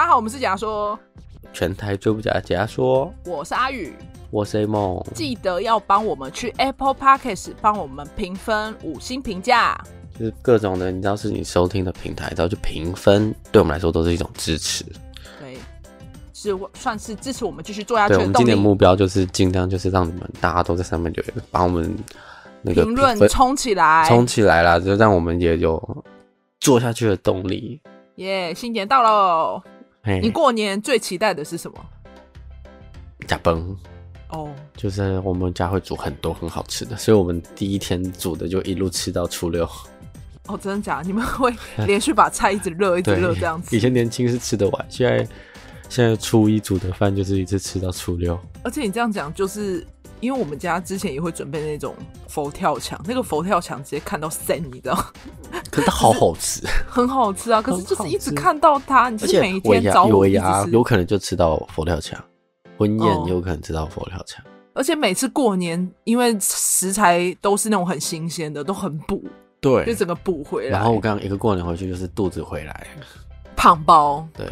大家好，我们是假说，全台最不假的假说，我是阿宇，我是 A 梦，记得要帮我们去 Apple Podcast 帮我们评分五星评价，就是各种的，你知道是你收听的平台，然后去评分，对我们来说都是一种支持。对，是算是支持我们继续做下去的我们今年目标就是尽量就是让你们大家都在上面留言，把我们那个评论冲起来，冲起来啦，就让我们也有做下去的动力。耶，yeah, 新年到喽你过年最期待的是什么？加崩哦，oh. 就是我们家会煮很多很好吃的，所以我们第一天煮的就一路吃到初六。哦，真的假的？你们会 连续把菜一直热一直热这样子？以前年轻是吃得完，现在现在初一煮的饭就是一直吃到初六。而且你这样讲就是。因为我们家之前也会准备那种佛跳墙，那个佛跳墙直接看到散，你知道？可是它好好吃，很好吃啊！可是就是一直看到它，你是每一天早午一直吃，有可能就吃到佛跳墙，婚宴有可能吃到佛跳墙。而且每次过年，因为食材都是那种很新鲜的，都很补，对，就整个补回来。然后我刚刚一个过年回去，就是肚子回来胖包，对，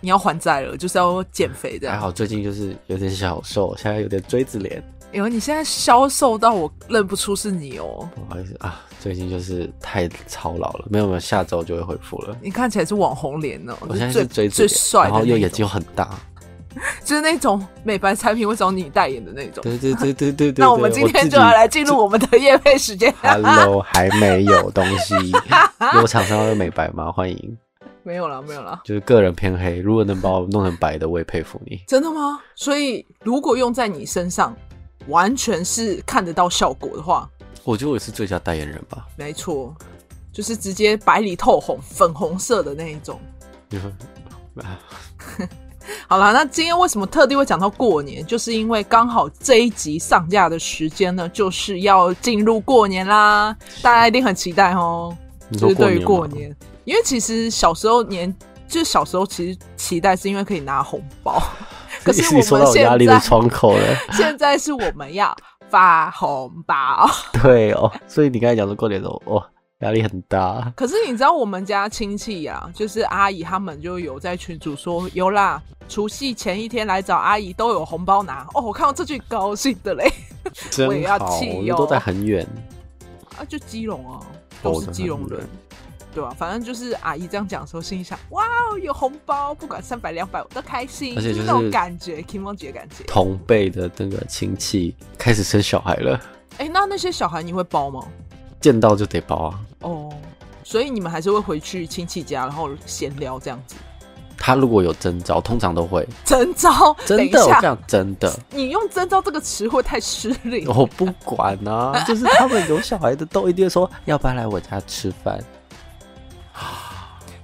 你要还债了，就是要减肥的。还好最近就是有点小瘦，现在有点锥子脸。因为你现在消瘦到我认不出是你哦，不好意思啊，最近就是太操劳了，没有没有，下周就会恢复了。你看起来是网红脸哦，我现在是最最帅，然后又眼睛又很大，就是那种美白产品会找你代言的那种。对对对对对对。那我们今天就要来进入我们的夜配时间。Hello，还没有东西，有厂商要美白吗？欢迎。没有了，没有了，就是个人偏黑，如果能把我弄成白的，我也佩服你。真的吗？所以如果用在你身上。完全是看得到效果的话，我觉得我是最佳代言人吧。没错，就是直接白里透红，粉红色的那一种。好了，那今天为什么特地会讲到过年？就是因为刚好这一集上架的时间呢，就是要进入过年啦，大家一定很期待哦。就是对于过年，因为其实小时候年，就是小时候其实期待是因为可以拿红包。可是我们现在压力的窗口了。现在是我们要发红包。对哦，所以你刚才讲说过年的时候，哇，压力很大。可是你知道我们家亲戚呀，就是阿姨他们就有在群主说有啦，除夕前一天来找阿姨都有红包拿。哦，我看到这句高兴的嘞，我也要气哦，都在很远啊，就基隆啊，都是基隆人。对啊，反正就是阿姨这样讲的时候，心里想：哇哦，有红包，不管三百两百，我都开心。而且就是那种感觉，Kimoji 的感觉。同辈的那个亲戚开始生小孩了。哎，那那些小孩你会包吗？见到就得包啊。哦，所以你们还是会回去亲戚家，然后闲聊这样子。他如果有征招，通常都会征召。真的，我这样真的。你用“征招”这个词汇太失礼。我不管啊，就是他们有小孩的都一定说要不要来我家吃饭。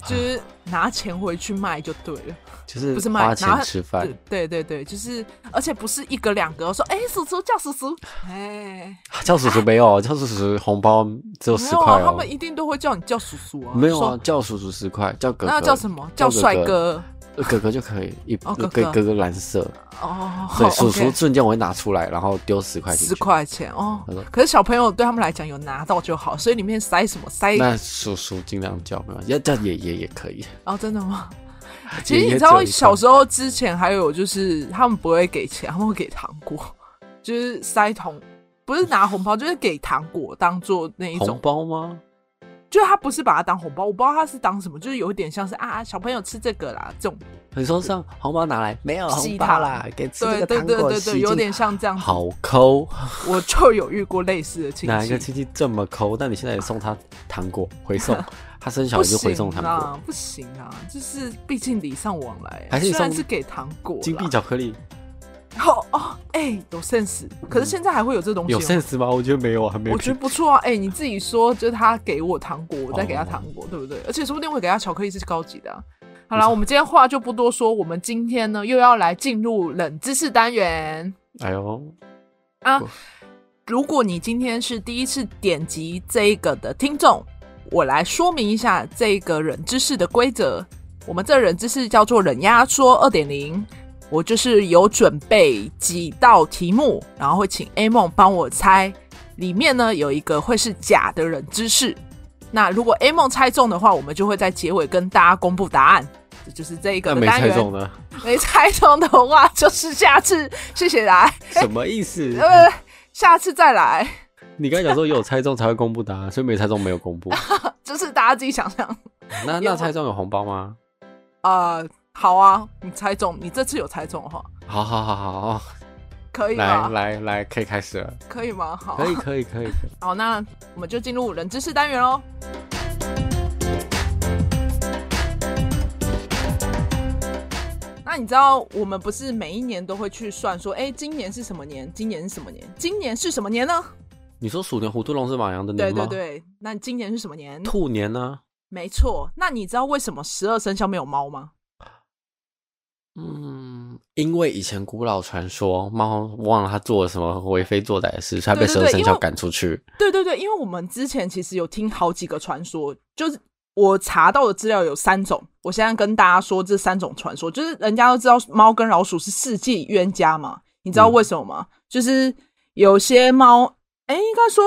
就是拿钱回去卖就对了，就是不是卖钱吃饭？对对对，就是，而且不是一个两个说，哎、欸，叔叔叫叔叔，哎，叫叔叔没有，叫叔叔红包只有十块、他们一定都会叫你叫叔叔啊，没有啊，叫叔叔十块，叫哥哥，那叫什么？叫帅哥。哥哥就可以一哥哥哥蓝色哦，所以叔叔瞬间我会拿出来，然后丢十块钱，十块钱哦。可是小朋友对他们来讲有拿到就好，所以里面塞什么塞？那叔叔尽量叫没关系，要叫爷爷也可以。哦，真的吗？其实你知道小时候之前还有就是他们不会给钱，他们会给糖果，就是塞桶，不是拿红包，就是给糖果当做那一种红包吗？就他不是把它当红包，我不知道他是当什么，就是有点像是啊，小朋友吃这个啦，这种。你说像红包拿来没有红包啦，给吃这个糖果，对对对对对，有点像这样。好抠，我就有遇过类似的亲戚。哪一个亲戚这么抠？但你现在也送他糖果回送，他生小孩就回送糖果，不行啊，就是毕竟礼尚往来，还是虽然是给糖果，金币巧克力。哦哦，哎、欸，有 sense，可是现在还会有这东西？有 sense 吗？我觉得没有啊，还没有。我觉得不错啊，哎、欸，你自己说，就是他给我糖果，我再给他糖果，哦、对不对？而且说不定会给他巧克力是高级的、啊。好啦，我们今天话就不多说，我们今天呢又要来进入冷知识单元。哎呦，啊，如果你今天是第一次点击这一个的听众，我来说明一下这个冷知识的规则。我们这冷知识叫做冷压缩二点零。我就是有准备几道题目，然后会请 A 梦帮我猜，里面呢有一个会是假的人知识。那如果 A 梦猜中的话，我们就会在结尾跟大家公布答案。这就是这一个那没猜中呢？没猜中的话，就是下次谢谢来。什么意思？呃，下次再来。你刚才讲说有猜中才会公布答案，所以没猜中没有公布。就是大家自己想象。那那猜中有红包吗？呃，好啊，你猜中，你这次有猜中的话，好好好好好，可以吗？来来来，可以开始了，可以吗？好，可以可以可以可以。好，那我们就进入冷知识单元喽。那你知道我们不是每一年都会去算说，哎，今年是什么年？今年是什么年？今年是什么年呢？你说鼠年、虎、兔、龙、是马、羊的年吗？对对对。那今年是什么年？兔年呢？没错。那你知道为什么十二生肖没有猫吗？嗯，因为以前古老传说，猫忘了它做了什么为非作歹的事，才被十二生肖赶出去。对对对，因为我们之前其实有听好几个传说，就是。我查到的资料有三种，我现在跟大家说这三种传说，就是人家都知道猫跟老鼠是世纪冤家嘛，你知道为什么吗？嗯、就是有些猫，哎，应该说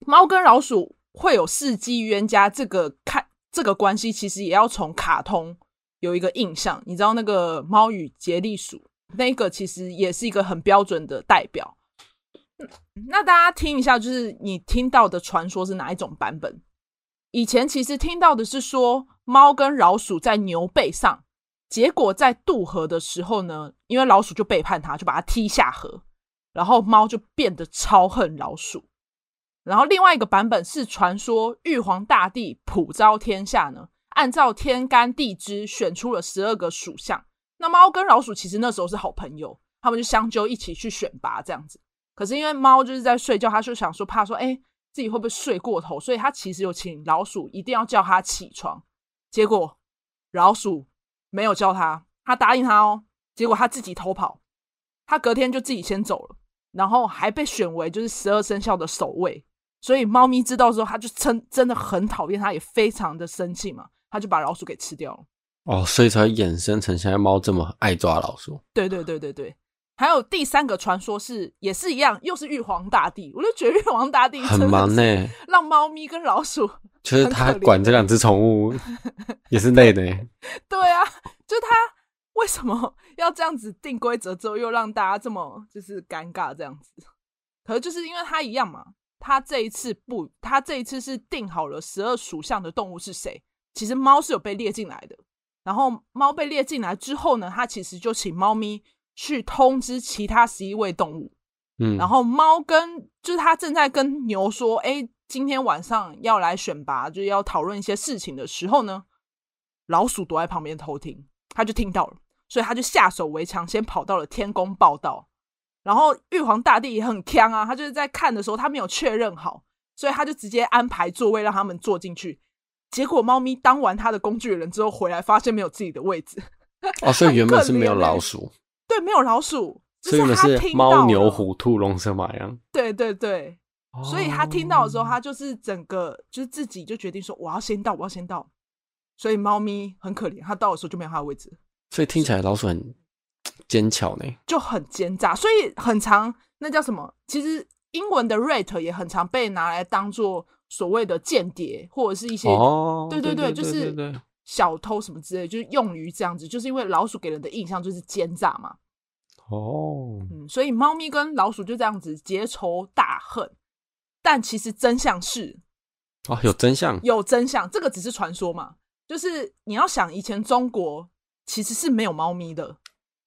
猫跟老鼠会有世纪冤家，这个看这个关系其实也要从卡通有一个印象，你知道那个猫与杰利鼠那个其实也是一个很标准的代表。那大家听一下，就是你听到的传说是哪一种版本？以前其实听到的是说，猫跟老鼠在牛背上，结果在渡河的时候呢，因为老鼠就背叛它，就把它踢下河，然后猫就变得超恨老鼠。然后另外一个版本是传说，玉皇大帝普昭天下呢，按照天干地支选出了十二个属相。那猫跟老鼠其实那时候是好朋友，他们就相揪一起去选拔这样子。可是因为猫就是在睡觉，他就想说怕说，哎。自己会不会睡过头？所以他其实有请老鼠一定要叫他起床，结果老鼠没有叫他，他答应他哦，结果他自己偷跑，他隔天就自己先走了，然后还被选为就是十二生肖的守卫。所以猫咪知道之后，他就真真的很讨厌他，也非常的生气嘛，他就把老鼠给吃掉了。哦，所以才衍生成现在猫这么爱抓老鼠。对对对对对。还有第三个传说是，也是一样，又是玉皇大帝。我就觉得玉皇大帝很忙呢，让猫咪跟老鼠，就是他管这两只宠物 也是累的。对啊，就他为什么要这样子定规则之后，又让大家这么就是尴尬这样子？可是就是因为他一样嘛，他这一次不，他这一次是定好了十二属相的动物是谁。其实猫是有被列进来的，然后猫被列进来之后呢，它其实就请猫咪。去通知其他十一位动物，嗯，然后猫跟就是他正在跟牛说，哎，今天晚上要来选拔，就是要讨论一些事情的时候呢，老鼠躲在旁边偷听，他就听到了，所以他就下手为强，先跑到了天宫报道。然后玉皇大帝也很锵啊，他就是在看的时候，他没有确认好，所以他就直接安排座位让他们坐进去。结果猫咪当完它的工具人之后回来，发现没有自己的位置。哦，所以 原本是没有老鼠。对，没有老鼠，所以是猫、牛、虎、兔、龙、蛇、马、羊。对对对，哦、所以他听到的时候，他就是整个就是自己就决定说，我要先到，我要先到。所以猫咪很可怜，它到的时候就没有他的位置。所以听起来老鼠很奸巧呢，就很奸诈，所以很长那叫什么？其实英文的 rate 也很常被拿来当做所谓的间谍，或者是一些哦，对对对，对对对对对。就是小偷什么之类，就是用于这样子，就是因为老鼠给人的印象就是奸诈嘛。哦，嗯，所以猫咪跟老鼠就这样子结仇大恨，但其实真相是，哦，有真相，有真相，这个只是传说嘛。就是你要想，以前中国其实是没有猫咪的，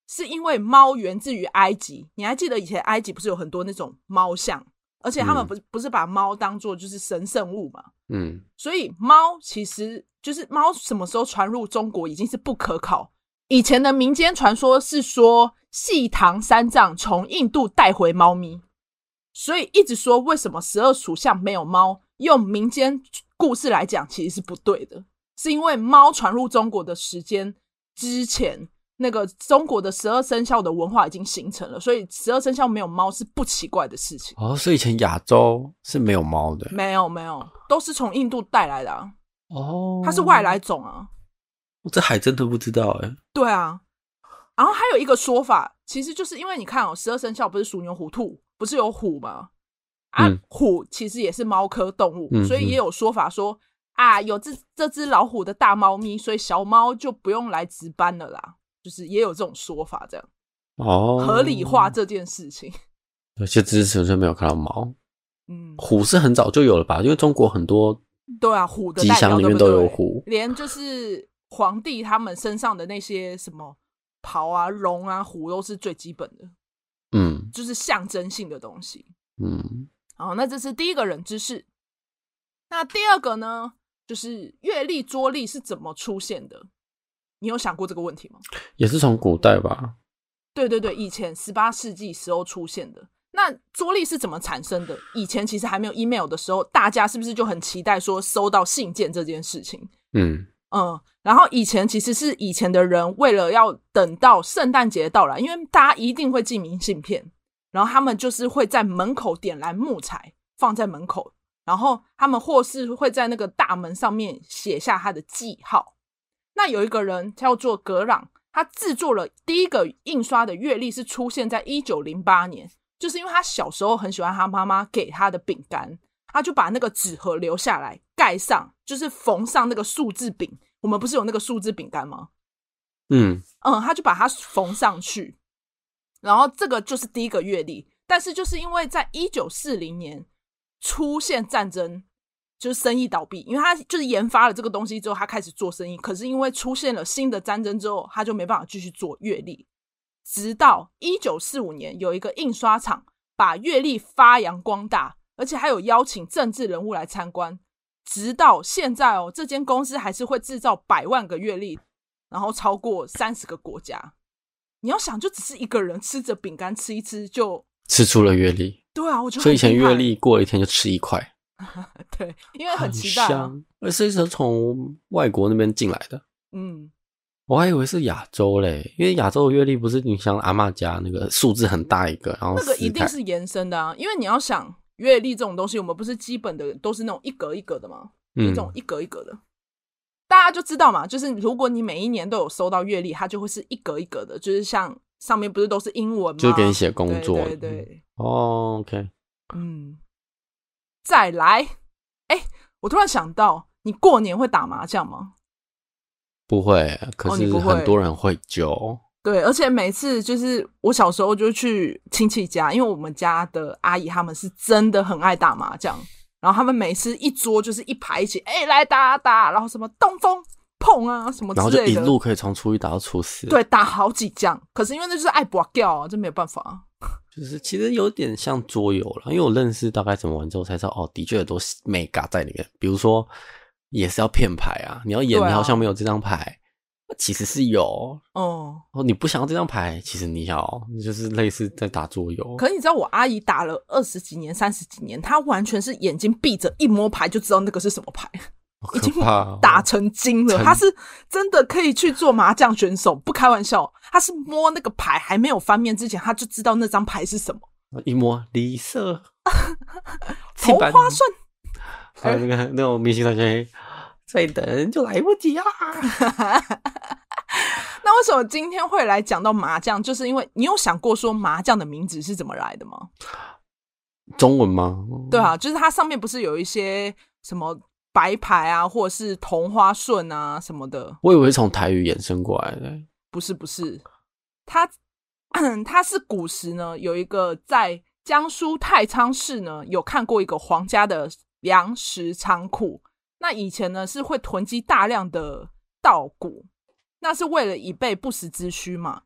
是因为猫源自于埃及。你还记得以前埃及不是有很多那种猫像，而且他们不是不是把猫当做就是神圣物嘛？嗯，所以猫其实就是猫什么时候传入中国已经是不可考。以前的民间传说是说。细唐三藏从印度带回猫咪，所以一直说为什么十二属相没有猫？用民间故事来讲，其实是不对的，是因为猫传入中国的时间之前，那个中国的十二生肖的文化已经形成了，所以十二生肖没有猫是不奇怪的事情。哦，所以以前亚洲是没有猫的，没有没有，都是从印度带来的啊。哦，它是外来种啊。我这还真的不知道哎。对啊。然后还有一个说法，其实就是因为你看哦，十二生肖不是鼠牛虎兔，不是有虎吗？啊，嗯、虎其实也是猫科动物，嗯、所以也有说法说，啊，有这这只老虎的大猫咪，所以小猫就不用来值班了啦。就是也有这种说法，这样哦，合理化这件事情。有些知识就没有看到猫。嗯，虎是很早就有了吧？因为中国很多对啊，虎的吉祥里面都有虎，连就是皇帝他们身上的那些什么袍啊、龙啊、虎都是最基本的。嗯，就是象征性的东西。嗯，好，那这是第一个冷知识。那第二个呢，就是月历、桌历是怎么出现的？你有想过这个问题吗？也是从古代吧？对对对，以前十八世纪时候出现的。那桌历是怎么产生的？以前其实还没有 email 的时候，大家是不是就很期待说收到信件这件事情？嗯嗯，然后以前其实是以前的人为了要等到圣诞节到来，因为大家一定会寄明信片，然后他们就是会在门口点燃木材放在门口，然后他们或是会在那个大门上面写下他的记号。那有一个人叫做格朗，他制作了第一个印刷的月历，是出现在一九零八年，就是因为他小时候很喜欢他妈妈给他的饼干。他就把那个纸盒留下来，盖上，就是缝上那个数字饼。我们不是有那个数字饼干吗？嗯嗯，他就把它缝上去，然后这个就是第一个月历。但是就是因为在一九四零年出现战争，就是生意倒闭，因为他就是研发了这个东西之后，他开始做生意。可是因为出现了新的战争之后，他就没办法继续做月历。直到一九四五年，有一个印刷厂把月历发扬光大。而且还有邀请政治人物来参观，直到现在哦，这间公司还是会制造百万个月历，然后超过三十个国家。你要想，就只是一个人吃着饼干吃一吃就吃出了月历。对啊，我觉得所以以前月历过一天就吃一块。对，因为很期待啊。而是是从外国那边进来的。嗯，我还以为是亚洲嘞，因为亚洲的月历不是你像阿妈家那个数字很大一个，然后那个一定是延伸的啊，因为你要想。阅历这种东西，我们不是基本的都是那种一格一格的吗？嗯，这种一格一格的，大家就知道嘛。就是如果你每一年都有收到月历，它就会是一格一格的，就是像上面不是都是英文吗？就给你写工作。对对对。哦，OK。嗯。再来，哎，我突然想到，你过年会打麻将吗？不会，可是很多人会揪。对，而且每次就是我小时候就去亲戚家，因为我们家的阿姨他们是真的很爱打麻将，然后他们每次一桌就是一排一起，哎，来打打，然后什么东风碰啊什么之类的，然后就一路可以从初一打到初四，对，打好几将。可是因为那就是爱博掉啊，这没有办法。就是其实有点像桌游了，因为我认识大概怎么玩之后才知道，哦，的确有很多眉角在里面，比如说也是要骗牌啊，你要演你好像没有这张牌。其实是有哦哦，你不想要这张牌，其实你要就是类似在打桌游。可是你知道我阿姨打了二十几年、三十几年，她完全是眼睛闭着，一摸牌就知道那个是什么牌，已经打成精了。他是真的可以去做麻将选手，不开玩笑。他是摸那个牌还没有翻面之前，他就知道那张牌是什么。一摸绿色，同花顺，还有那个那种明星同学。再等就来不及啦！那为什么今天会来讲到麻将？就是因为你有想过说麻将的名字是怎么来的吗？中文吗？对啊，就是它上面不是有一些什么白牌啊，或者是同花顺啊什么的。我以为从台语衍生过来的。不是不是，它 它是古时呢，有一个在江苏太仓市呢，有看过一个皇家的粮食仓库。那以前呢，是会囤积大量的稻谷，那是为了以备不时之需嘛。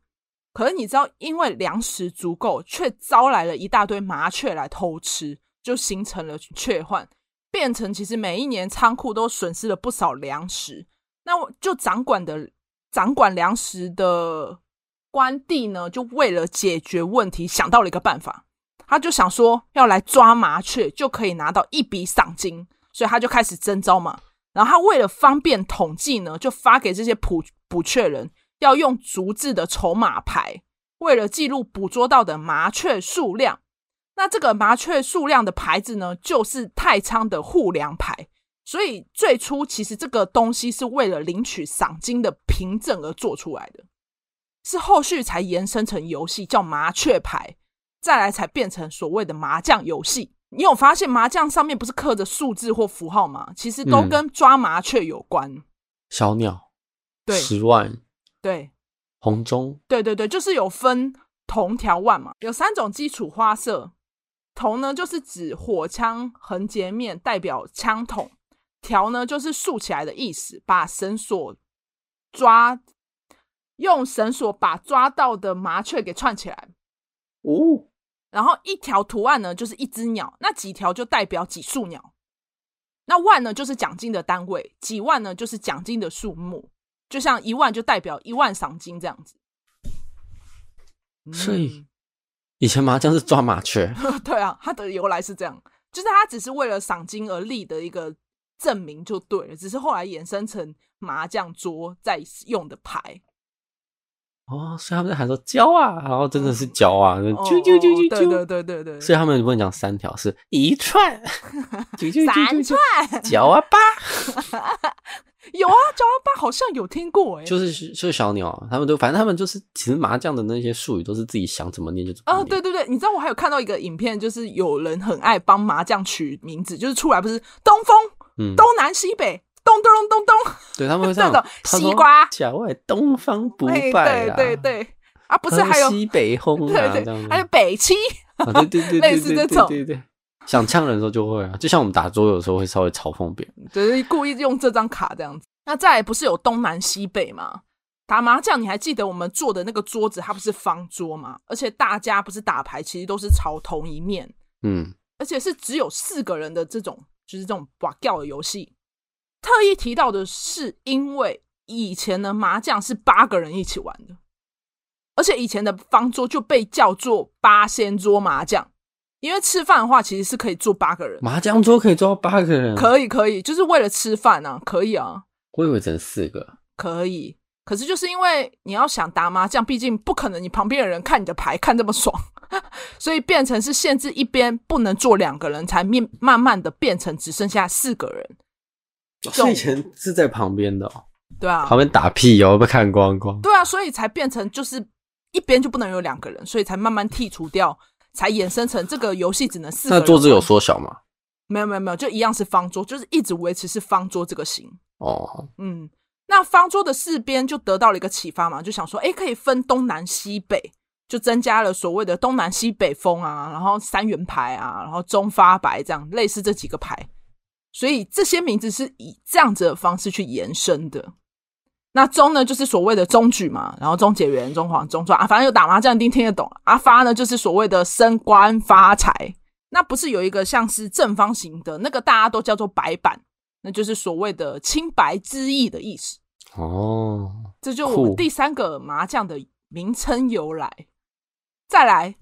可是你知道，因为粮食足够，却招来了一大堆麻雀来偷吃，就形成了雀患，变成其实每一年仓库都损失了不少粮食。那我就掌管的掌管粮食的官吏呢，就为了解决问题，想到了一个办法，他就想说要来抓麻雀，就可以拿到一笔赏金。所以他就开始征召嘛，然后他为了方便统计呢，就发给这些捕捕雀人要用竹制的筹码牌，为了记录捕捉到的麻雀数量。那这个麻雀数量的牌子呢，就是太仓的户粮牌。所以最初其实这个东西是为了领取赏金的凭证而做出来的，是后续才延伸成游戏叫麻雀牌，再来才变成所谓的麻将游戏。你有发现麻将上面不是刻着数字或符号吗？其实都跟抓麻雀有关。嗯、小鸟，对，十万，对，红中，对对对，就是有分铜条万嘛，有三种基础花色。铜呢，就是指火枪横截面，代表枪筒；条呢，就是竖起来的意思，把绳索抓，用绳索把抓到的麻雀给串起来。哦。然后一条图案呢，就是一只鸟，那几条就代表几束鸟。那万呢，就是奖金的单位；几万呢，就是奖金的数目。就像一万就代表一万赏金这样子。所以以前麻将是抓麻雀。对啊，它的由来是这样，就是它只是为了赏金而立的一个证明就对了，只是后来衍生成麻将桌在用的牌。哦，所以他们在喊说“交啊”，然后真的是“交啊”，就啾啾啾啾啾，对对对对对。所以他们不能讲三条，是一串，三串，交啊八，有啊，九幺八好像有听过哎，就是就是小鸟啊，他们都反正他们就是其实麻将的那些术语都是自己想怎么念就怎么念。啊，对对对，你知道我还有看到一个影片，就是有人很爱帮麻将取名字，就是出来不是东风，嗯，东南西北。咚咚咚咚咚，对他们会 这样。西瓜，小外东方不败，对对对啊，不是还有西北风啊，对对，还有北七，对对对，类似这种，对对，想呛人的时候就会啊，就像我们打桌游的时候会稍微嘲讽别人，就是故意用这张卡这样子。那再来不是有东南西北吗？打麻将你还记得我们坐的那个桌子，它不是方桌吗？而且大家不是打牌，其实都是朝同一面，嗯，而且是只有四个人的这种，就是这种把掉的游戏。特意提到的是，因为以前的麻将是八个人一起玩的，而且以前的方桌就被叫做八仙桌麻将，因为吃饭的话其实是可以坐八个人，麻将桌可以坐八个人，可以可以，就是为了吃饭啊，可以啊。我以为只能四个，可以，可是就是因为你要想打麻将，毕竟不可能你旁边的人看你的牌看这么爽，所以变成是限制一边不能坐两个人，才面慢慢的变成只剩下四个人。所以以前是在旁边的，哦，对啊，旁边打屁哦，被看光光。对啊，所以才变成就是一边就不能有两个人，所以才慢慢剔除掉，才衍生成这个游戏只能四个人。那桌子有缩小吗？没有没有没有，就一样是方桌，就是一直维持是方桌这个型。哦，嗯，那方桌的四边就得到了一个启发嘛，就想说，哎，可以分东南西北，就增加了所谓的东南西北风啊，然后三元牌啊，然后中发白这样，类似这几个牌。所以这些名字是以这样子的方式去延伸的。那中呢，就是所谓的中举嘛，然后中解元、中黄、中赚啊，反正有打麻将一定听得懂。啊发呢，就是所谓的升官发财。那不是有一个像是正方形的那个，大家都叫做白板，那就是所谓的清白之意的意思。哦，这就我们第三个麻将的名称由来。再来，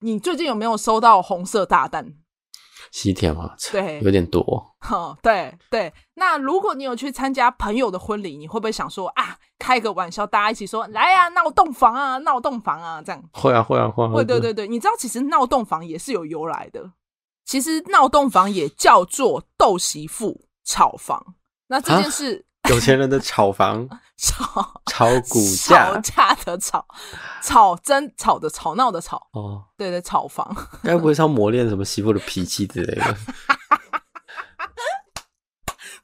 你最近有没有收到红色大单？西天嘛，对，有点多。哦，对对。那如果你有去参加朋友的婚礼，你会不会想说啊，开个玩笑，大家一起说来呀，闹洞房啊，闹洞房啊，这样？会啊，会啊，会啊。会，对对对。你知道，其实闹洞房也是有由来的。其实闹洞房也叫做斗媳妇炒房。那这件事。有钱人的炒房，炒炒股价，吵架的炒，吵争吵的吵闹的吵。哦，对对，炒房。该不会是要磨练什么媳妇的脾气之类的？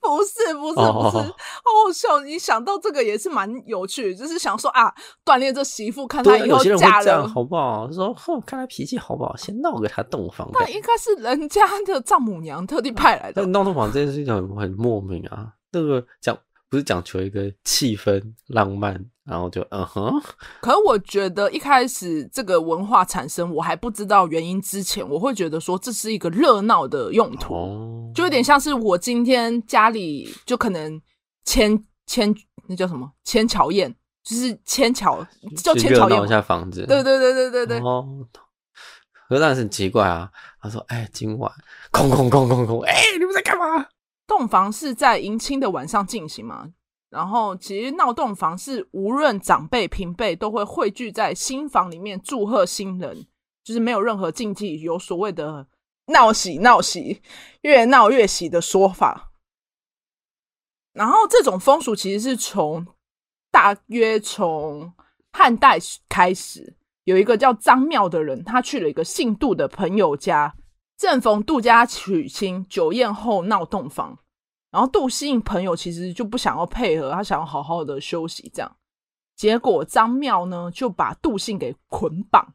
不是不是不是，好好笑！你想到这个也是蛮有趣，就是想说啊，锻炼这媳妇，看她以后嫁人好不好？说哼，看她脾气好不好，先闹给她洞房。那应该是人家的丈母娘特地派来的。闹洞房这件事情很很莫名啊，那个讲。不是讲求一个气氛浪漫，然后就嗯哼。可是我觉得一开始这个文化产生，我还不知道原因之前，我会觉得说这是一个热闹的用途，哦、就有点像是我今天家里就可能千千那叫什么千巧宴，就是千巧叫牵巧宴一下房子。对对对对对对。哦，可是那是很奇怪啊。他说：“哎，今晚空空空空空，哎，你们在干嘛？”洞房是在迎亲的晚上进行嘛？然后其实闹洞房是无论长辈平辈都会汇聚在新房里面祝贺新人，就是没有任何禁忌，有所谓的闹喜闹喜，越闹越喜的说法。然后这种风俗其实是从大约从汉代开始，有一个叫张妙的人，他去了一个姓杜的朋友家。正逢杜家娶亲，酒宴后闹洞房，然后杜希应朋友其实就不想要配合，他想要好好的休息，这样。结果张妙呢就把杜信给捆绑，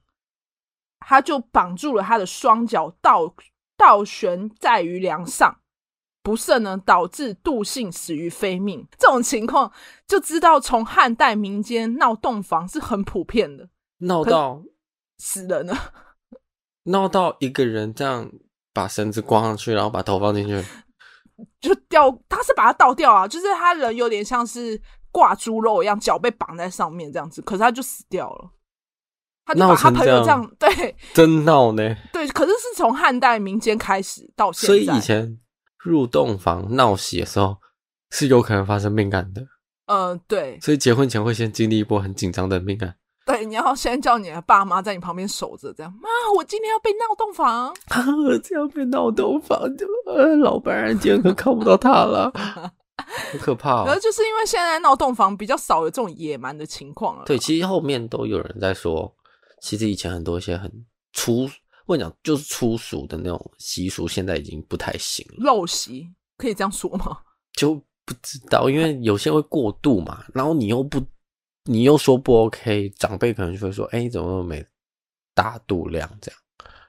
他就绑住了他的双脚，倒倒悬在于梁上，不慎呢导致杜信死于非命。这种情况就知道，从汉代民间闹洞房是很普遍的，闹到死人了。闹到一个人这样把绳子挂上去，然后把头放进去，就掉。他是把它倒掉啊，就是他人有点像是挂猪肉一样，脚被绑在上面这样子，可是他就死掉了。他就把他朋友这样，对，真闹呢。对，可是是从汉代民间开始到现在，所以以前入洞房闹喜的时候是有可能发生命案的。嗯、呃，对。所以结婚前会先经历一波很紧张的命案。对，你要先叫你的爸妈在你旁边守着，这样。妈，我今天要被闹洞房，啊，这样被闹洞房，就呃，老伴今天可看不到他了，好可怕哦。可是就是因为现在闹洞房比较少有这种野蛮的情况了。对，其实后面都有人在说，其实以前很多一些很粗，我跟你讲就是粗俗的那种习俗，现在已经不太行了。陋习可以这样说吗？就不知道，因为有些会过度嘛，然后你又不。你又说不 OK，长辈可能就会说：“哎、欸，怎么没大度量这样？”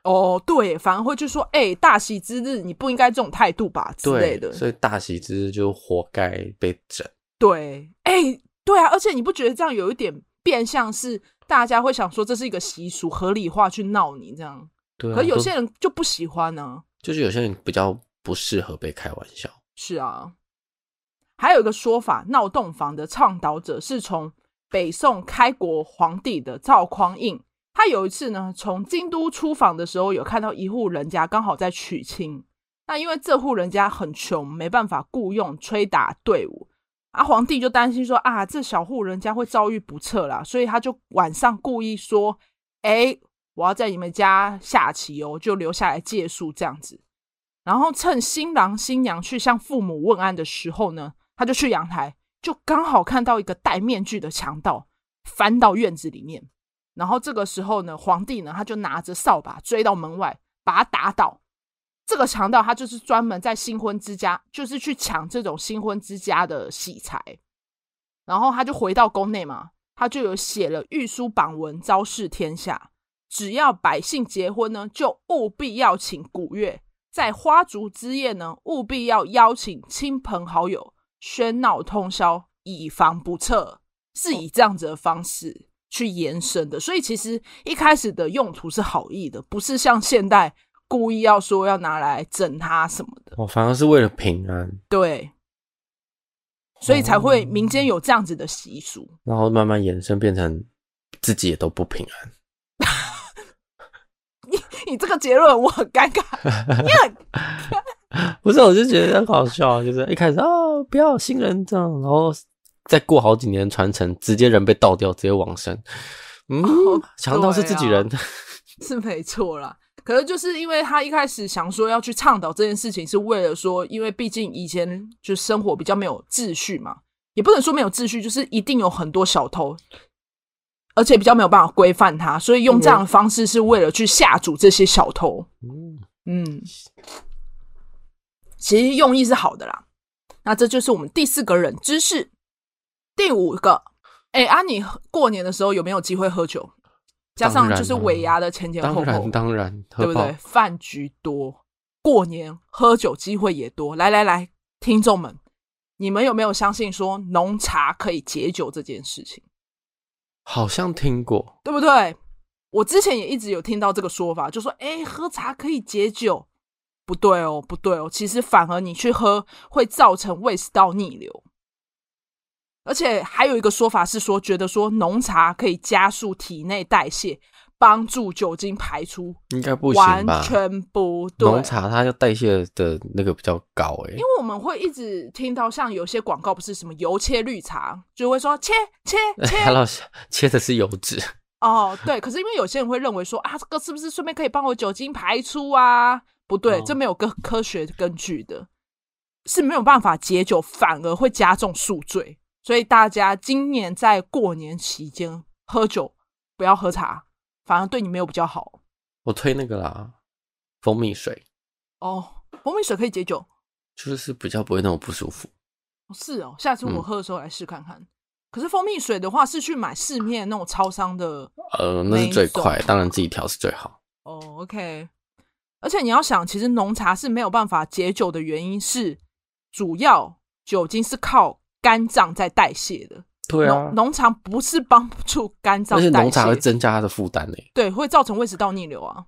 哦，对，反而会就说：“哎、欸，大喜之日你不应该这种态度吧？”之类的。所以大喜之日就活该被整。对，哎、欸，对啊，而且你不觉得这样有一点变相是大家会想说这是一个习俗，合理化去闹你这样？对、啊，可有些人就不喜欢呢、啊。就是有些人比较不适合被开玩笑。是啊，还有一个说法，闹洞房的倡导者是从。北宋开国皇帝的赵匡胤，他有一次呢，从京都出访的时候，有看到一户人家刚好在娶亲。那因为这户人家很穷，没办法雇佣吹打队伍，啊，皇帝就担心说啊，这小户人家会遭遇不测啦，所以他就晚上故意说，哎，我要在你们家下棋哦，就留下来借宿这样子。然后趁新郎新娘去向父母问安的时候呢，他就去阳台。就刚好看到一个戴面具的强盗翻到院子里面，然后这个时候呢，皇帝呢他就拿着扫把追到门外，把他打倒。这个强盗他就是专门在新婚之家，就是去抢这种新婚之家的喜财。然后他就回到宫内嘛，他就有写了御书榜文，昭示天下：只要百姓结婚呢，就务必要请古乐，在花烛之夜呢，务必要邀请亲朋好友。喧闹通宵，以防不测，是以这样子的方式去延伸的。所以其实一开始的用途是好意的，不是像现代故意要说要拿来整他什么的。哦，反而是为了平安。对，所以才会民间有这样子的习俗，哦，然后慢慢延伸变成自己也都不平安。你你这个结论我很尴尬，你很。不是，我就觉得很好笑，就是一开始啊、哦，不要新人这样，然后再过好几年传承，直接人被倒掉，直接往生。嗯，强盗是自己人，啊、是没错啦。可是就是因为他一开始想说要去倡导这件事情，是为了说，因为毕竟以前就生活比较没有秩序嘛，也不能说没有秩序，就是一定有很多小偷，而且比较没有办法规范他，所以用这样的方式是为了去吓阻这些小偷。嗯嗯。其实用意是好的啦，那这就是我们第四个人知识。第五个，哎，啊，你过年的时候有没有机会喝酒？加上就是尾牙的前前后后，当然当然，对不对？饭局多，过年喝酒机会也多。来来来，听众们，你们有没有相信说浓茶可以解酒这件事情？好像听过，对不对？我之前也一直有听到这个说法，就说哎，喝茶可以解酒。不对哦，不对哦，其实反而你去喝会造成胃食道逆流，而且还有一个说法是说，觉得说浓茶可以加速体内代谢，帮助酒精排出，应该不行吧？完全不对。浓茶它要代谢的那个比较高诶，因为我们会一直听到像有些广告不是什么油切绿茶，就会说切切切，老师切的是油脂哦，对。可是因为有些人会认为说啊，这个是不是顺便可以帮我酒精排出啊？不对，这没有个科学根据的，是没有办法解酒，反而会加重宿醉。所以大家今年在过年期间喝酒，不要喝茶，反而对你没有比较好。我推那个啦，蜂蜜水。哦，蜂蜜水可以解酒，就是比较不会那么不舒服。是哦，下次我喝的时候来试看看。嗯、可是蜂蜜水的话，是去买市面那种超商的，呃，那是最快，当然自己调是最好。哦，OK。而且你要想，其实浓茶是没有办法解酒的原因是，主要酒精是靠肝脏在代谢的。对啊，浓茶不是帮助肝脏而且浓茶会增加它的负担呢。对，会造成胃食道逆流啊。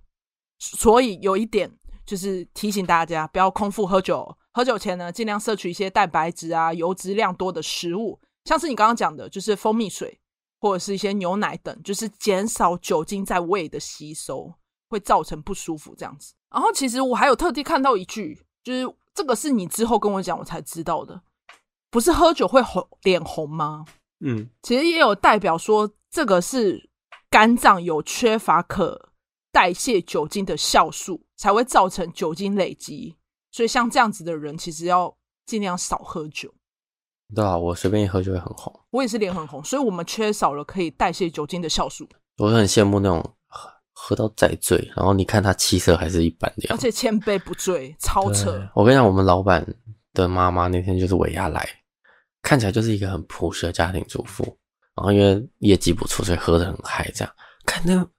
所以有一点就是提醒大家，不要空腹喝酒。喝酒前呢，尽量摄取一些蛋白质啊、油脂量多的食物，像是你刚刚讲的，就是蜂蜜水或者是一些牛奶等，就是减少酒精在胃的吸收，会造成不舒服这样子。然后其实我还有特地看到一句，就是这个是你之后跟我讲我才知道的，不是喝酒会红脸红吗？嗯，其实也有代表说这个是肝脏有缺乏可代谢酒精的酵素，才会造成酒精累积。所以像这样子的人，其实要尽量少喝酒。对啊，我随便一喝就会很红。我也是脸很红，所以我们缺少了可以代谢酒精的酵素。我很羡慕那种。喝喝到再醉，然后你看他气色还是一般的样子，而且千杯不醉，超扯。我跟你讲，我们老板的妈妈那天就是尾牙来，看起来就是一个很朴实的家庭主妇，然后因为业绩不错，所以喝的很嗨。这样看那个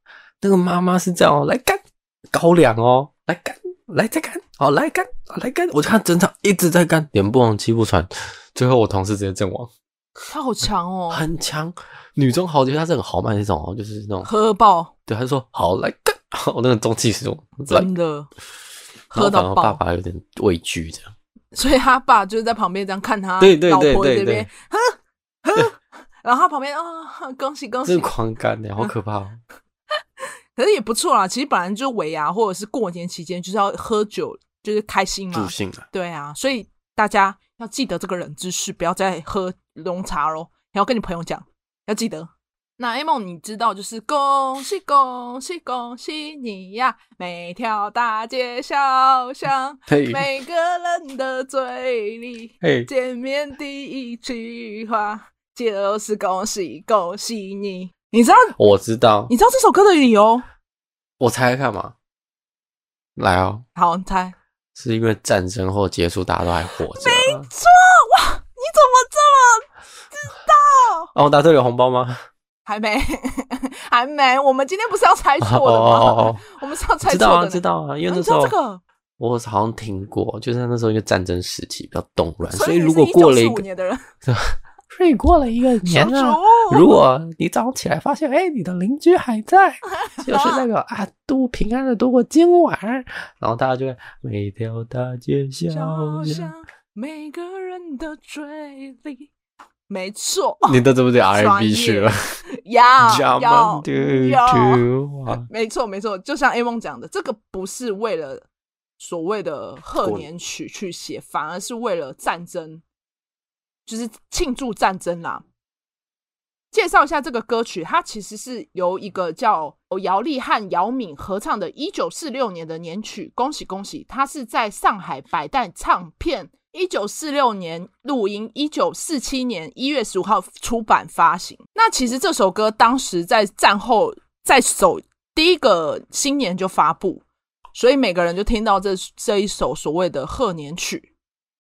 那个妈妈是这样，来干高粱哦，来干，来再干，好来干，来干。我看整场一直在干，脸不红气不喘，最后我同事直接阵亡。她好强哦，很强。女中豪杰，她是很豪迈那种哦，就是那种喝爆。对，她就说好来干，我那个中气十足，真的喝到爆。爸爸有点畏惧这样，所以他爸就是在旁边这样看他，对对对对对，喝喝，然后他旁边啊，恭喜恭喜，这狂干的，好可怕。可是也不错啦，其实本来就尾牙或者是过年期间就是要喝酒，就是开心嘛，助兴啊。对啊，所以大家要记得这个冷知识，不要再喝浓茶喽，然后跟你朋友讲。要记得，那 A 梦你知道，就是恭喜恭喜恭喜你呀！每条大街小巷，每个人的嘴里，见面第一句话就是恭喜恭喜你。你知道？我知道。你知道这首歌的理由？我猜看嘛。来哦。好，你猜。是因为战争后结束，大家都还活着。没错，哇！你怎么这么知道？哦，答对有红包吗？还没，还没。我们今天不是要猜错的吗？哦哦哦 我们是要猜错的。知道啊，知道啊，因为那时候、啊、这个我好像听过，就是那时候一个战争时期比较动乱，所以如果过了一个，所以过了一个年啊，如果你早上起来发现，哎、欸，你的邻居还在，就是那个啊，度平安的度过今晚，然后大家就会每条大街小巷，每个人的嘴里。没错，你都这么对 R&B 去了，要要。要，没错没错，就像 A 梦讲的，这个不是为了所谓的贺年曲去写，反而是为了战争，就是庆祝战争啦。介绍一下这个歌曲，它其实是由一个叫姚丽和姚敏合唱的1946年的年曲，恭喜恭喜，它是在上海百代唱片。一九四六年录音，一九四七年一月十五号出版发行。那其实这首歌当时在战后在首第一个新年就发布，所以每个人就听到这这一首所谓的贺年曲。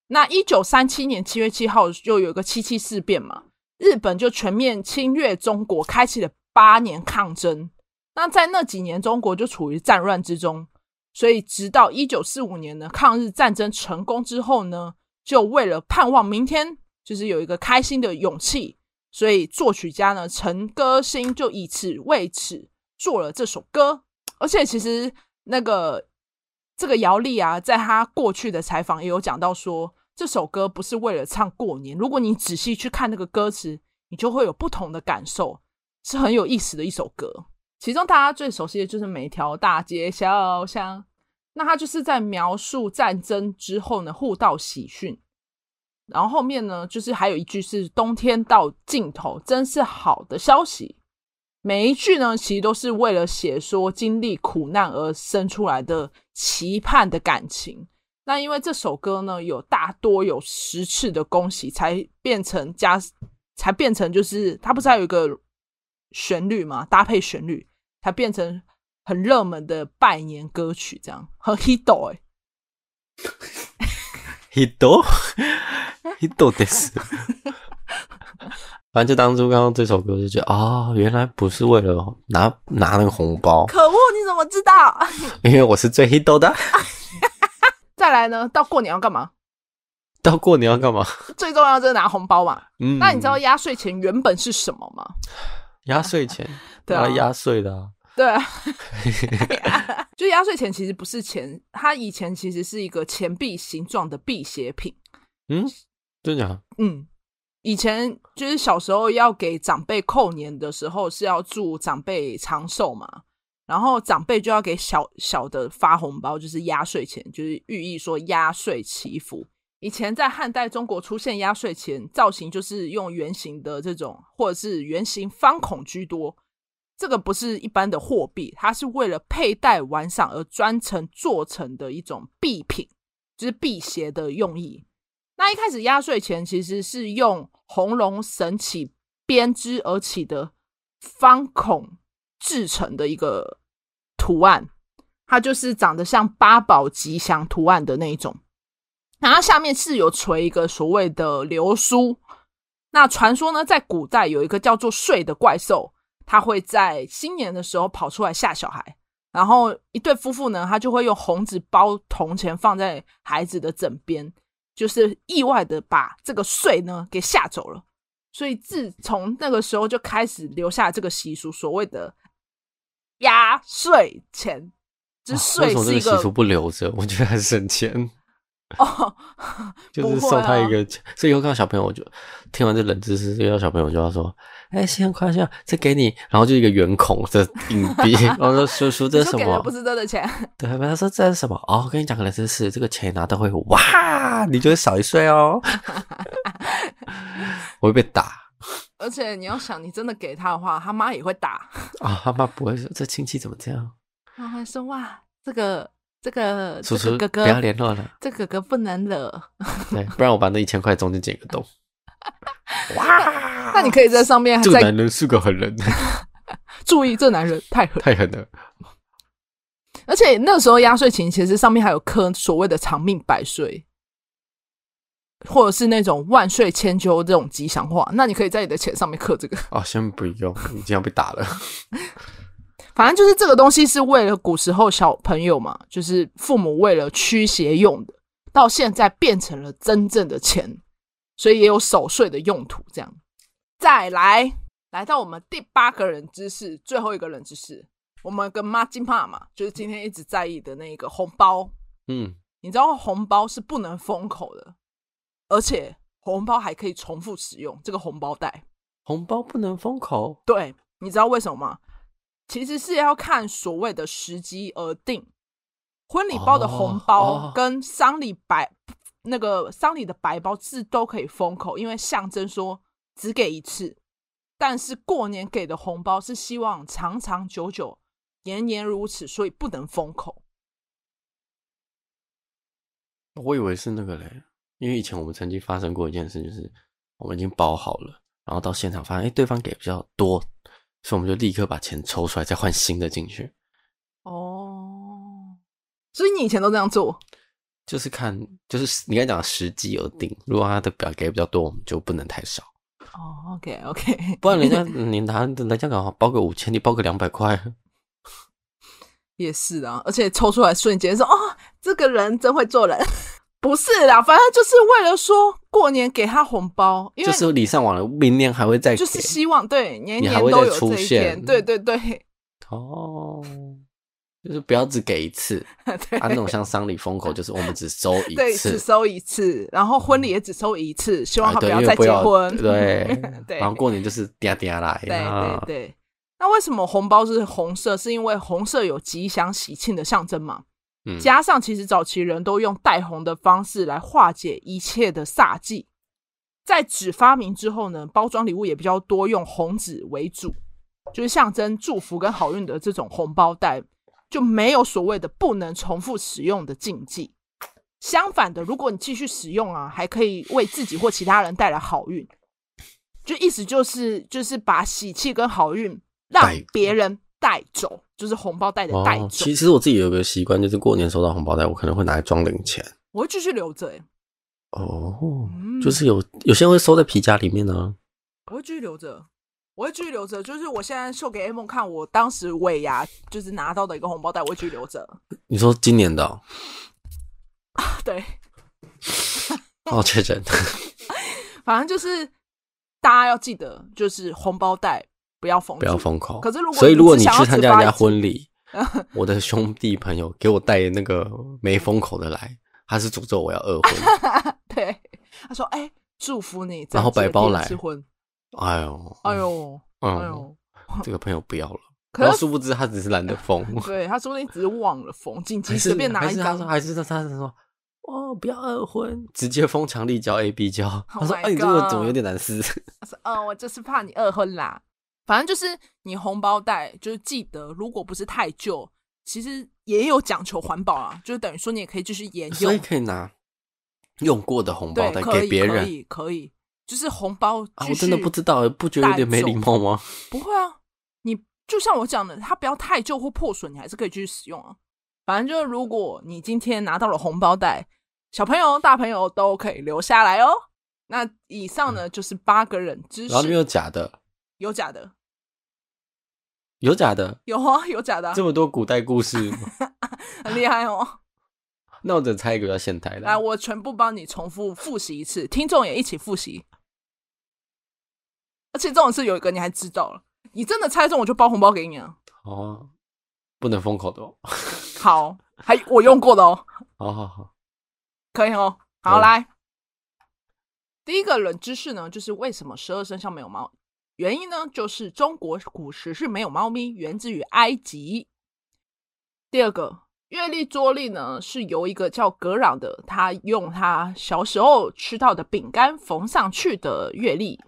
那一九三七年七月七号就有一个七七事变嘛，日本就全面侵略中国，开启了八年抗争。那在那几年，中国就处于战乱之中，所以直到一九四五年呢，抗日战争成功之后呢。就为了盼望明天，就是有一个开心的勇气，所以作曲家呢陈歌辛就以此为此做了这首歌。而且其实那个这个姚丽啊，在他过去的采访也有讲到说，这首歌不是为了唱过年。如果你仔细去看那个歌词，你就会有不同的感受，是很有意思的一首歌。其中大家最熟悉的就是每条大街小巷。那它就是在描述战争之后呢，互道喜讯，然后后面呢，就是还有一句是“冬天到尽头，真是好的消息”。每一句呢，其实都是为了写说经历苦难而生出来的期盼的感情。那因为这首歌呢，有大多有十次的恭喜，才变成加，才变成就是它不是还有一个旋律嘛，搭配旋律才变成。很热门的拜年歌曲，这样和 hit 哎，一朵一朵的是。反正就当初刚刚这首歌就觉得啊、哦，原来不是为了拿拿那个红包。可恶，你怎么知道？因为我是最 hit 的。再来呢？到过年要干嘛？到过年要干嘛？最重要就是拿红包嘛。嗯。那你知道压岁钱原本是什么吗？压岁钱，对啊，压岁的、啊。对啊。就压岁钱其实不是钱，它以前其实是一个钱币形状的辟邪品。嗯，真的假？嗯。以前就是小时候要给长辈扣年的时候，是要祝长辈长寿嘛，然后长辈就要给小小的发红包，就是压岁钱，就是寓意说压岁祈福。以前在汉代中国出现压岁钱，造型就是用圆形的这种，或者是圆形方孔居多。这个不是一般的货币，它是为了佩戴玩赏而专程做成的一种币品，就是辟邪的用意。那一开始压岁钱其实是用红龙神起编织而起的方孔制成的一个图案，它就是长得像八宝吉祥图案的那一种。然后下面是有垂一个所谓的流苏。那传说呢，在古代有一个叫做睡的怪兽，它会在新年的时候跑出来吓小孩。然后一对夫妇呢，他就会用红纸包铜钱放在孩子的枕边。就是意外的把这个岁呢给吓走了，所以自从那个时候就开始留下这个习俗，所谓的压岁钱。这岁是一个，啊、为什么这个习俗不留着？我觉得还是省钱哦，就是送他一个。啊、所以以后看到小朋友，我就听完这冷知识，遇到小朋友就要说。哎，新年快乐！这给你，然后就一个圆孔的硬币，然后说叔叔这是什么？不是真的钱。对，他说这是什么？哦，我跟你讲个冷知识，这个钱拿到会哇，你就会少一岁哦。我会被打。而且你要想，你真的给他的话，他妈也会打。啊、哦，他妈不会说这亲戚怎么这样？他会说哇，这个这个叔叔哥哥不要联络了，这哥哥不能惹。对，不然我把那一千块中间剪个洞。哇！那你可以在上面。这男人是个狠人。注意，这男人太狠，太狠了。而且那时候压岁钱其实上面还有刻所谓的长命百岁，或者是那种万岁千秋这种吉祥话。那你可以在你的钱上面刻这个。哦，先不用，你这样被打了。反正就是这个东西是为了古时候小朋友嘛，就是父母为了驱邪用的，到现在变成了真正的钱。所以也有守岁的用途，这样。再来，来到我们第八个人知识，最后一个人知识，我们跟妈金帕嘛，就是今天一直在意的那个红包。嗯，你知道红包是不能封口的，而且红包还可以重复使用。这个红包袋，红包不能封口。对，你知道为什么吗？其实是要看所谓的时机而定。婚礼包的红包跟丧礼白。那个丧礼的白包字都可以封口，因为象征说只给一次。但是过年给的红包是希望长长久久、年年如此，所以不能封口。我以为是那个嘞，因为以前我们曾经发生过一件事，就是我们已经包好了，然后到现场发现，哎，对方给比较多，所以我们就立刻把钱抽出来，再换新的进去。哦，所以你以前都这样做？就是看，就是你刚才讲的时机而定。如果他的表给比较多，我们就不能太少。哦，OK OK，不然人家你拿人家刚好包个五千，你包个两百块，也是啊。而且抽出来瞬间说，哦，这个人真会做人。不是啦，反正就是为了说过年给他红包，因为就是礼尚往来，明年还会再给，就是希望对年年都有这一天。对对对，哦。就是不要只给一次，对啊，那种像丧礼封口，就是我们只收一次，对，只收一次，然后婚礼也只收一次，希望他不要再结婚，对 对，然后过年就是嗲嗲来，对对对。那为什么红包是红色？是因为红色有吉祥喜庆的象征嘛？嗯，加上其实早期人都用带红的方式来化解一切的煞气。在纸发明之后呢，包装礼物也比较多，用红纸为主，就是象征祝福跟好运的这种红包袋。就没有所谓的不能重复使用的禁忌。相反的，如果你继续使用啊，还可以为自己或其他人带来好运。就意思就是，就是把喜气跟好运让别人带走，就是红包袋的带走。哦，其实我自己有个习惯，就是过年收到红包袋，我可能会拿来装零钱。我会继续留着哎。哦，嗯、就是有有些人会收在皮夹里面呢、啊。我会继续留着，我会继续留着。就是我现在秀给 A 梦看，我当时尾牙就是拿到的一个红包袋，我会继续留着。你说今年的、哦？对。哦，确诊。反正就是大家要记得，就是红包袋不要封，不要封口。可是如果所以如果你去参加人家婚礼，我的兄弟朋友给我带那个 没封口的来，他是诅咒我要二婚。对，他说：“哎、欸，祝福你。”然后白包来婚。哎呦，哎呦，哎呦，这个朋友不要了。可是殊不知他只是懒得封。对，他说你只是忘了封，紧急随便拿一张。还是他说，还是他，他说。哦，不要二婚，直接封强力胶 A B 胶。他说：“哎、oh 欸，你这个怎么有点难撕？”他说：“哦，我就是怕你二婚啦。反正就是你红包袋，就是记得，如果不是太旧，其实也有讲求环保啊，就是等于说你也可以继续研究，所以可以拿用过的红包袋给别人，可以，可以，就是红包啊。我真的不知道，不觉得有点没礼貌吗？不会啊，你就像我讲的，它不要太旧或破损，你还是可以继续使用啊。”反正就是，如果你今天拿到了红包袋，小朋友、大朋友都可以留下来哦。那以上呢，就是八个人知识。然后没有假的，有假的，有假的，有啊，有假的啊。这么多古代故事，很厉害哦。那我只猜一个叫现代的。来，我全部帮你重复复习一次，听众也一起复习。而且这种事有一个你还知道了，你真的猜中，我就包红包给你啊。哦。不能封口的哦。好，还我用过的哦。好好好，可以哦。好，来，第一个冷知识呢，就是为什么十二生肖没有猫？原因呢，就是中国古时是没有猫咪，源自于埃及。第二个，月历桌历呢，是由一个叫格朗的，他用他小时候吃到的饼干缝上去的月历。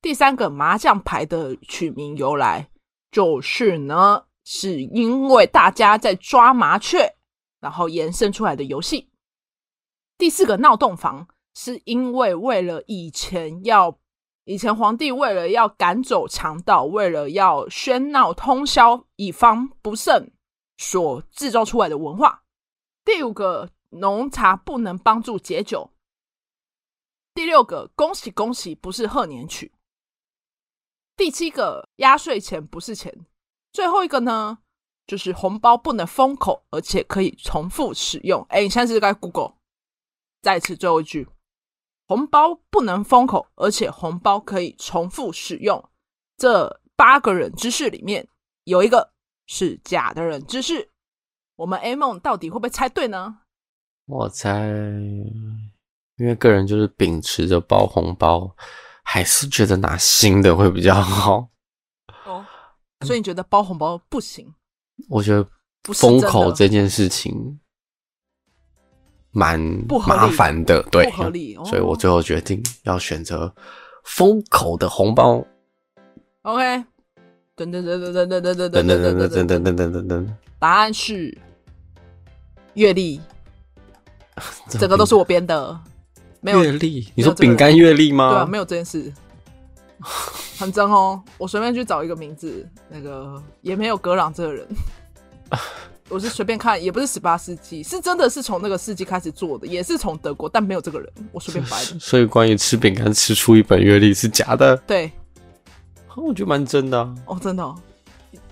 第三个，麻将牌的取名由来就是呢。是因为大家在抓麻雀，然后延伸出来的游戏。第四个闹洞房，是因为为了以前要，以前皇帝为了要赶走强盗，为了要喧闹通宵，以防不胜所制造出来的文化。第五个，浓茶不能帮助解酒。第六个，恭喜恭喜不是贺年曲。第七个，压岁钱不是钱。最后一个呢，就是红包不能封口，而且可以重复使用。哎，你现在是该 Google。再次最后一句，红包不能封口，而且红包可以重复使用。这八个冷知识里面有一个是假的冷知识，我们 A 梦到底会不会猜对呢？我猜，因为个人就是秉持着包红包，还是觉得拿新的会比较好。哦所以你觉得包红包不行？我觉得封口这件事情蛮麻烦的，对，不合理。所以我最后决定要选择封口的红包。OK，噔噔噔噔噔噔噔噔噔噔噔噔噔噔噔噔，答案是月历，整个都是我编的。没有月历？你说饼干月历吗？对啊，没有这件事。很真哦，我随便去找一个名字，那个也没有格朗这个人，我是随便看，也不是十八世纪，是真的是从那个世纪开始做的，也是从德国，但没有这个人，我随便掰的。所以关于吃饼干吃出一本阅历是假的？对，我觉得蛮真的啊。哦，真的哦，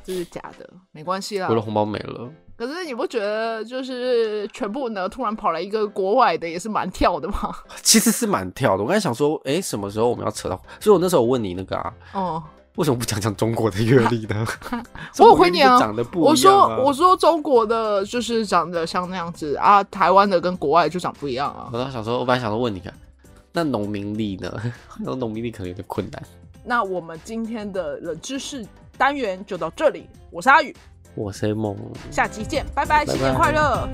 这是假的，没关系啦。我的红包没了。可是你不觉得就是全部呢？突然跑来一个国外的，也是蛮跳的吗？其实是蛮跳的。我刚才想说，哎、欸，什么时候我们要扯到？所以我那时候我问你那个啊，哦，为什么不讲讲中国的阅历呢？我有回你啊，长得不一样啊，我说我说中国的就是长得像那样子啊，台湾的跟国外就长不一样啊。我刚想说，我本来想说问你看，那农民力呢？那农民力可能有点困难。那我们今天的冷知识单元就到这里，我是阿宇。我是梦，下期见，拜拜，拜拜，新年快乐。